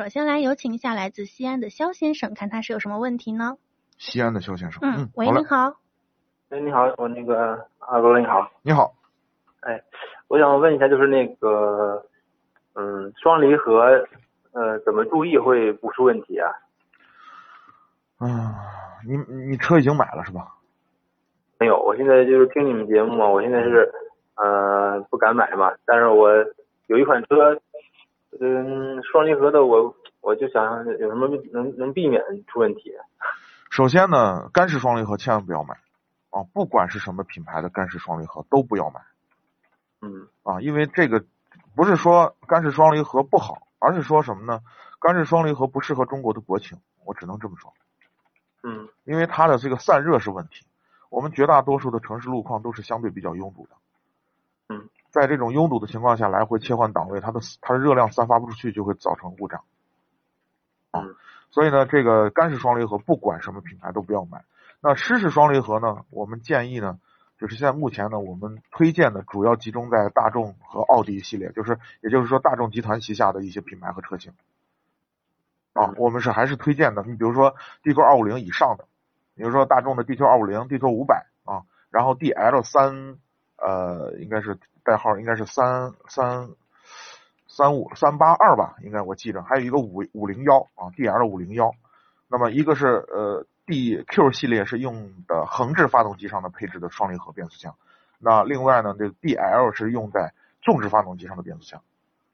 首先来有请一下来自西安的肖先生，看他是有什么问题呢？西安的肖先生，嗯，喂，好嘞您好，哎，你好，我那个阿哥你好，你好，哎，我想问一下，就是那个，嗯，双离合，呃，怎么注意会不出问题啊？嗯，你你车已经买了是吧？没有，我现在就是听你们节目嘛，我现在是，呃，不敢买嘛，但是我有一款车，嗯，双离合的我，我就想有什么能能避免出问题？首先呢，干式双离合千万不要买啊，不管是什么品牌的干式双离合都不要买嗯啊，因为这个不是说干式双离合不好，而是说什么呢？干式双离合不适合中国的国情，我只能这么说，嗯因为它的这个散热是问题。我们绝大多数的城市路况都是相对比较拥堵的，嗯，在这种拥堵的情况下，来回切换档位，它的它的热量散发不出去，就会造成故障。啊嗯所以呢，这个干式双离合不管什么品牌都不要买。那湿式双离合呢，我们建议呢，就是现在目前呢，我们推荐的主要集中在大众和奥迪系列，就是也就是说大众集团旗下的一些品牌和车型。啊嗯，我们是还是推荐的。你比如说 DQ 二五零以上的，比如说大众的 DQ 二五零、DQ 五百啊，然后 DL 三，呃，应该是代号应该是三三三五三八二吧，应该我记着，还有一个五五零幺啊，DL 五零幺。那么一个是呃 DQ 系列是用的横置发动机上的配置的双离合变速箱，那另外呢，这个 DL 是用在纵置发动机上的变速箱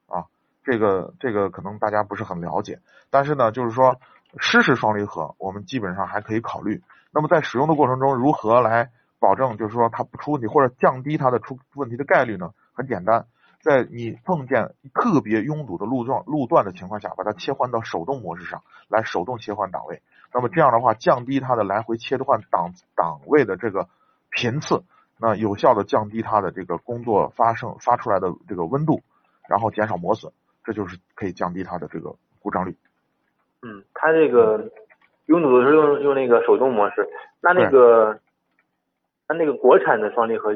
啊，这个这个可能大家不是很了解，但是呢，就是说湿式双离合我们基本上还可以考虑。那么在使用的过程中，如何来保证就是说它不出问题，或者降低它的出问题的概率呢？很简单，在你碰见特别拥堵的路段路段的情况下，把它切换到手动模式上来，手动切换档位。那么这样的话，降低它的来回切换档档位的这个频次，那有效的降低它的这个工作发生发出来的这个温度，然后减少磨损，这就是可以降低它的这个故障率。嗯，它这个拥堵的时候用用那个手动模式，那那个，那那个国产的双离合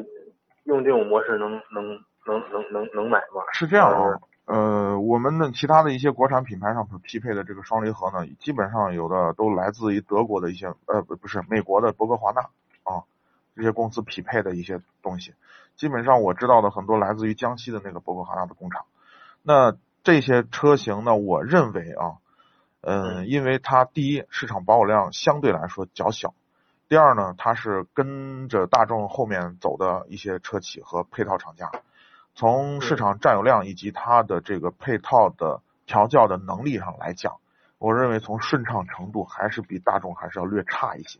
用这种模式能能能能能能买吗？是这样啊，呃，我们的其他的一些国产品牌上匹配的这个双离合呢，基本上有的都来自于德国的一些，呃，不不是美国的博格华纳啊，这些公司匹配的一些东西。基本上我知道的很多来自于江西的那个博格华纳的工厂。那这些车型呢，我认为啊，嗯，因为它第一市场保有量相对来说较小，第二呢，它是跟着大众后面走的一些车企和配套厂家。从市场占有量以及它的这个配套的调教的能力上来讲，我认为从顺畅程度还是比大众还是要略差一些。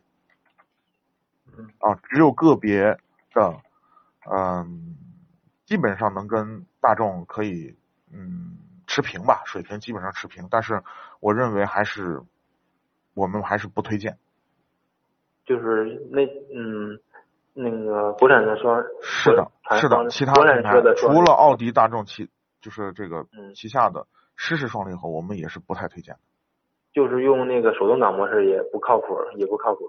嗯啊，只有个别的，嗯，基本上能跟大众可以嗯持平吧，水平基本上持平，但是我认为还是我们还是不推荐。就是那嗯那个国产的双是的，是的，其他品牌除了奥迪、大众旗就是这个嗯旗下的湿式双离合，我们也是不太推荐的。就是用那个手动挡模式也不靠谱，也不靠谱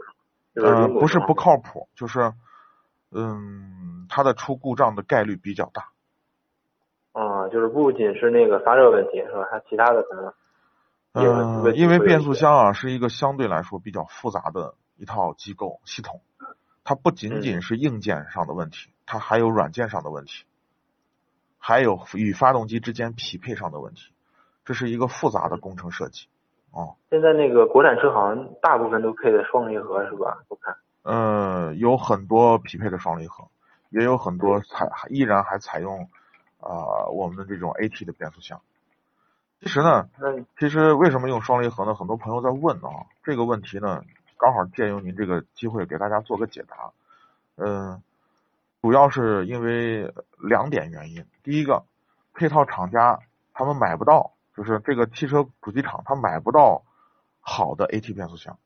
是呃，不是不靠谱，就是嗯，它的出故障的概率比较大。啊，就是不仅是那个发热问题是吧？还其他的可能也有呃，因为变速箱啊是一个相对来说比较复杂的一套机构系统，它不仅仅嗯是硬件上的问题，它还有软件上的问题，还有与发动机之间匹配上的问题，这是一个复杂的工程设计。哦，现在那个国产车好像大部分都配的双离合是吧？我看呃，有很多匹配的双离合，也有很多采依然还采用啊、呃我们的这种 AT 的变速箱。其实呢，那其实为什么用双离合呢？很多朋友在问啊，这个问题呢，刚好借用您这个机会给大家做个解答。嗯、主要是因为两点原因。第一个，配套厂家他们买不到，就是这个汽车主机厂他买不到好的 AT 变速箱。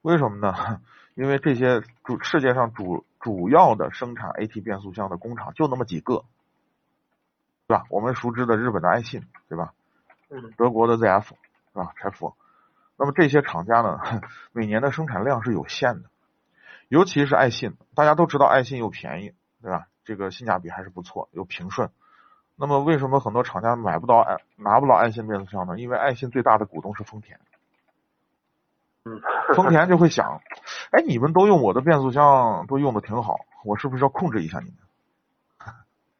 为什么呢？因为这些主世界上主主要的生产 AT 变速箱的工厂就那么几个，对吧？我们熟知的日本的爱信，对吧？嗯德国的 ZF，是吧？柴福。那么这些厂家呢，每年的生产量是有限的，尤其是爱信，大家都知道爱信又便宜，对吧？这个性价比还是不错，又平顺。那么为什么很多厂家买不到爱拿不到爱信变速箱呢？因为爱信最大的股东是丰田，嗯，丰田就会想，哎，你们都用我的变速箱，都用的挺好，我是不是要控制一下你们？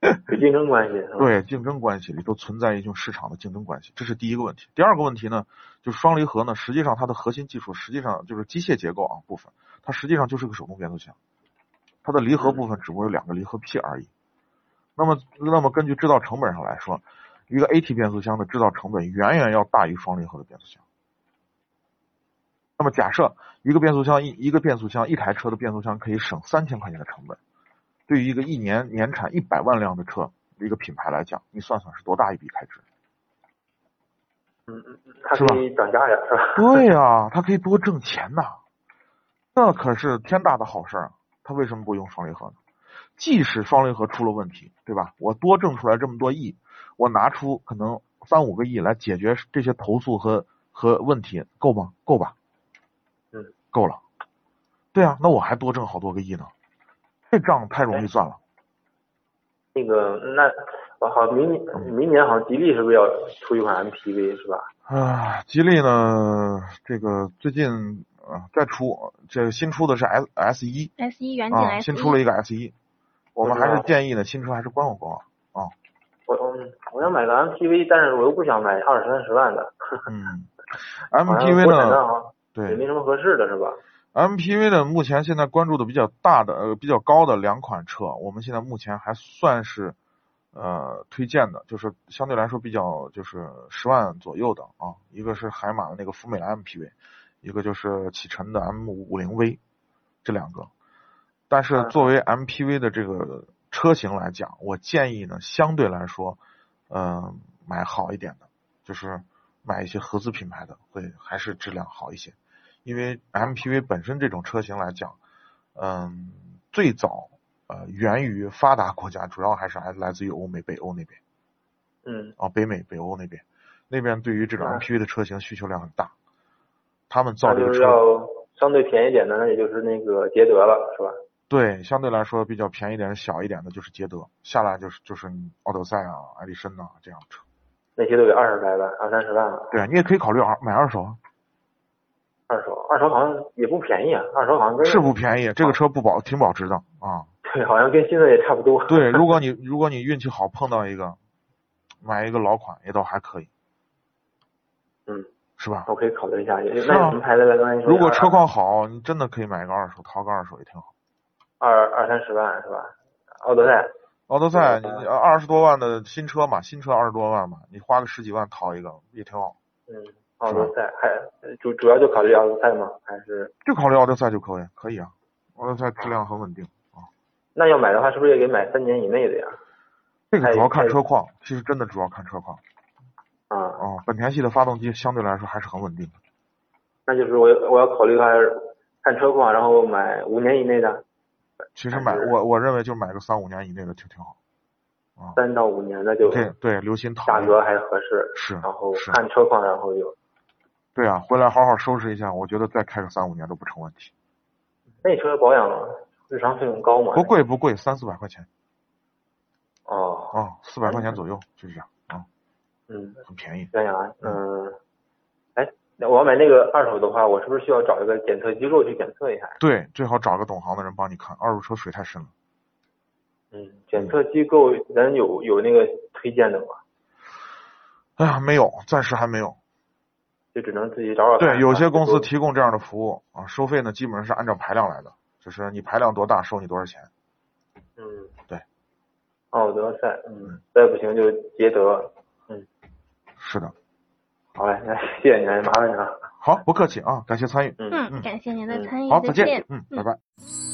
有竞争关系？对，竞争关系里头存在一种市场的竞争关系，这是第一个问题。第二个问题呢，就是双离合呢，实际上它的核心技术实际上就是机械结构啊部分，它实际上就是个手动变速箱，它的离合部分只不过有两个离合器而已。那么，那么根据制造成本上来说，一个 AT 变速箱的制造成本远远要大于双离合的变速箱。那么假设一个变速箱一一个变速箱一台车的变速箱可以省三千块钱的成本，对于一个一年年产一百万辆的车一个品牌来讲，你算算是多大一笔开支？嗯嗯嗯，它是吧可以涨价呀，是吧？对呀、它可以多挣钱呐，那可是天大的好事儿啊！他为什么不用双离合呢？即使双离合出了问题，对吧？我多挣出来这么多亿，我拿出可能三五个亿来解决这些投诉和和问题，够吗？够吧？嗯，够了。对啊，那我还多挣好多个亿呢，这账太容易算了。那个那我好明年明年好像吉利是不是要出一款 MPV 是吧？啊，吉利呢，这个最近啊再出，这个新出的是 S S 一 S 一远景啊，S 一新出了一个 S 一，我们还是建议呢，新车还是观望观望。我我我想买个 MPV，但是我又不想买二三十万的。嗯，MPV 呢，好像也没什么合适的是吧？MPV 的，目前现在关注的比较大的呃比较高的两款车，我们现在目前还算是呃推荐的，就是相对来说比较就是十万左右的啊，一个是海马的那个福美来 MPV，一个就是启辰的 M 五零 V，这两个。但是嗯作为 MPV 的这个车型来讲，我建议呢，相对来说，呃，买好一点的，就是买一些合资品牌的，会还是质量好一些。因为 MPV 本身这种车型来讲，嗯，最早呃源于发达国家，主要还是还来自于欧美、北欧那边嗯啊，北美、北欧那边，那边对于这种嗯 MPV 的车型需求量很大，他们造这个车，要相对便宜点的，那也就是那个捷德了，是吧？对，相对来说比较便宜点、小一点的就是捷德，下来就是就是奥德赛啊、艾力绅呐、这样的车。那些都得二十来万，二三十万了。对啊，你也可以考虑二买二手啊，二手，二手好像也不便宜啊，二手好像跟是不便宜，这个车不保挺保值的啊。对，好像跟新的也差不多。对，如果你如果你运气好碰到一个，买一个老款也倒还可以，嗯，是吧？我可以考虑一下。那是啊什么牌子来？刚才如果车况好，你真的可以买一个二手，淘个二手也挺好。二二三十万是吧？奥德赛，奥德赛，你二十多万的新车嘛，新车二十多万嘛，你花个十几万淘一个也挺好，嗯，奥德赛还主主要就考虑奥德赛吗？还是就考虑奥德赛就可以，可以啊。奥德赛质量很稳定啊，那要买的话，是不是也得买三年以内的呀？这个主要看车况，其实真的主要看车况啊，哦。本田系的发动机相对来说还是很稳定的。那就是我我要考虑看看车况，然后买五年以内的，其实买我我认为就买个三五年以内的挺挺好。三到五年的就对对，留心。价格还合适，是然后看车况，然后就对啊，回来好好收拾一下，我觉得再开个三五年都不成问题。那车保养日常费用高吗？不贵不贵，三四百块钱哦，哦，四百块钱左右就这样啊，嗯，很便宜。想想啊，嗯，哎，那我要买那个二手的话，我是不是需要找一个检测机构去检测一下？对，最好找个懂行的人帮你看，二手车水太深了。嗯，检测机构咱有有那个推荐的吗？哎呀，没有，暂时还没有。就只能自己找找。对，有些公司啊提供这样的服务啊，收费呢基本上是按照排量来的，就是你排量多大收你多少钱。嗯，对。奥德赛，嗯，再不行就捷德，嗯是的，好嘞，那谢谢您，麻烦您了。好，不客气啊，感谢参与。嗯。嗯，感谢您的嗯参与，好，再见见。。嗯，拜拜。